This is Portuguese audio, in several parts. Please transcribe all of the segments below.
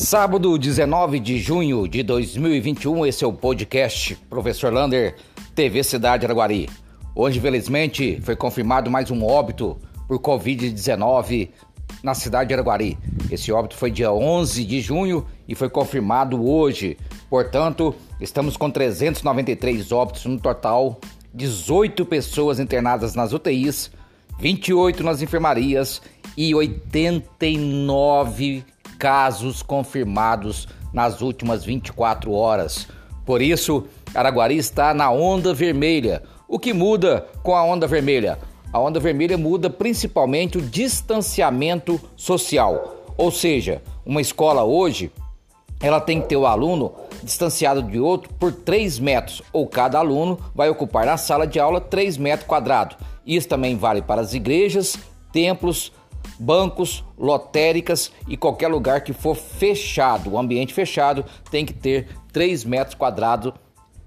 Sábado, 19 de junho de 2021, esse é o podcast Professor Lander, TV Cidade Araguari. Hoje, infelizmente, foi confirmado mais um óbito por Covid-19 na cidade de Araguari. Esse óbito foi dia 11 de junho e foi confirmado hoje. Portanto, estamos com 393 óbitos no total, 18 pessoas internadas nas UTIs, 28 nas enfermarias e 89 casos confirmados nas últimas 24 horas. Por isso, Araguari está na onda vermelha. O que muda com a onda vermelha? A onda vermelha muda principalmente o distanciamento social. Ou seja, uma escola hoje, ela tem que ter o aluno distanciado de outro por 3 metros, ou cada aluno vai ocupar na sala de aula 3 metros quadrados. Isso também vale para as igrejas, templos, bancos, lotéricas e qualquer lugar que for fechado, o ambiente fechado tem que ter 3 metros quadrados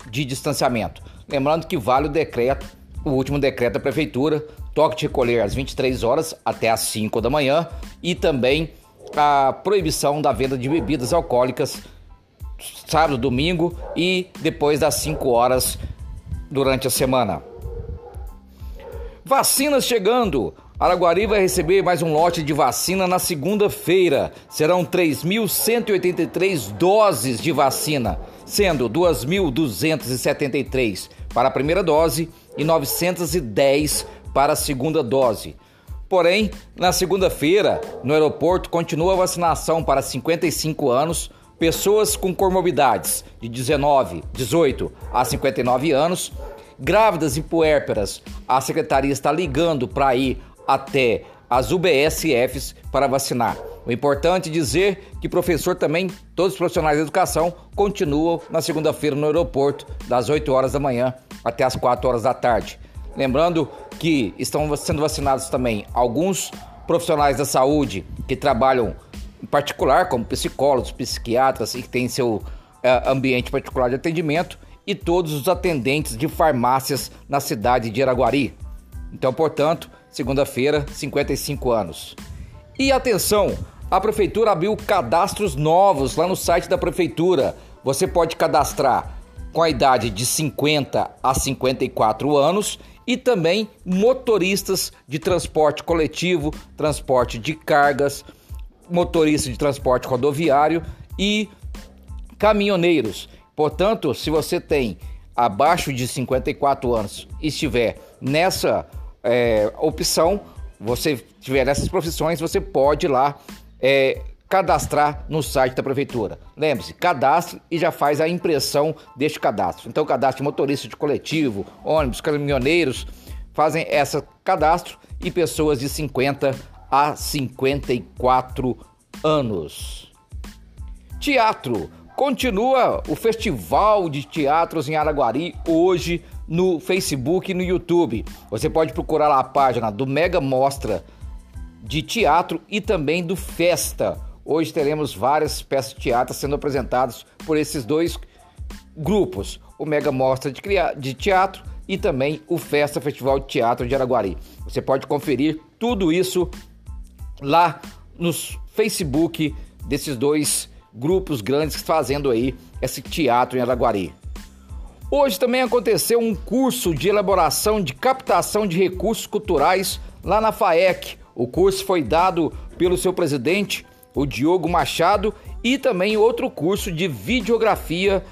de distanciamento. Lembrando que vale o decreto, o último decreto da prefeitura, toque de recolher às 23 horas até às 5 da manhã e também a proibição da venda de bebidas alcoólicas sábado, domingo e depois das 5 horas durante a semana. Vacinas chegando. Araguari vai receber mais um lote de vacina na segunda-feira. Serão 3.183 doses de vacina, sendo 2.273 para a primeira dose e 910 para a segunda dose. Porém, na segunda-feira, no aeroporto, continua a vacinação para 55 anos, pessoas com comorbidades de 19, 18 a 59 anos, grávidas e puérperas. A secretaria está ligando para ir até as UBSFs para vacinar. O importante é dizer que professor também, todos os profissionais de educação, continuam na segunda-feira no aeroporto, das 8 horas da manhã até as 4 horas da tarde. Lembrando que estão sendo vacinados também alguns profissionais da saúde que trabalham em particular, como psicólogos, psiquiatras e que têm seu uh, ambiente particular de atendimento, e todos os atendentes de farmácias na cidade de Araguari. Então, portanto, segunda-feira, 55 anos. E atenção, a prefeitura abriu cadastros novos lá no site da prefeitura. Você pode cadastrar com a idade de 50 a 54 anos e também motoristas de transporte coletivo, transporte de cargas, motorista de transporte rodoviário e caminhoneiros. Portanto, se você tem abaixo de 54 anos e estiver nessa é, opção, você tiver essas profissões, você pode ir lá é, cadastrar no site da prefeitura. Lembre-se, cadastre e já faz a impressão deste cadastro. Então, cadastre motorista de coletivo, ônibus, caminhoneiros, fazem esse cadastro e pessoas de 50 a 54 anos. Teatro. Continua o Festival de Teatros em Araguari hoje no Facebook e no YouTube. Você pode procurar lá a página do Mega Mostra de Teatro e também do Festa. Hoje teremos várias peças de teatro sendo apresentadas por esses dois grupos: o Mega Mostra de, Teatro e também o Festa Festival de Teatro de Araguari. Você pode conferir tudo isso lá no Facebook desses dois grupos grandes fazendo aí esse teatro em Araguari. Hoje também aconteceu um curso de elaboração de captação de recursos culturais lá na FAEC. O curso foi dado pelo seu presidente, o Diogo Machado, e também outro curso de videografia,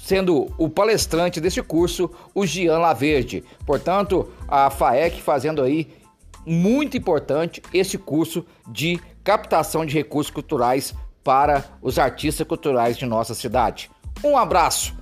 sendo o palestrante desse curso o Gian Laverde. Portanto, a FAEC fazendo aí muito importante esse curso de captação de recursos culturais para os artistas culturais de nossa cidade. Um abraço!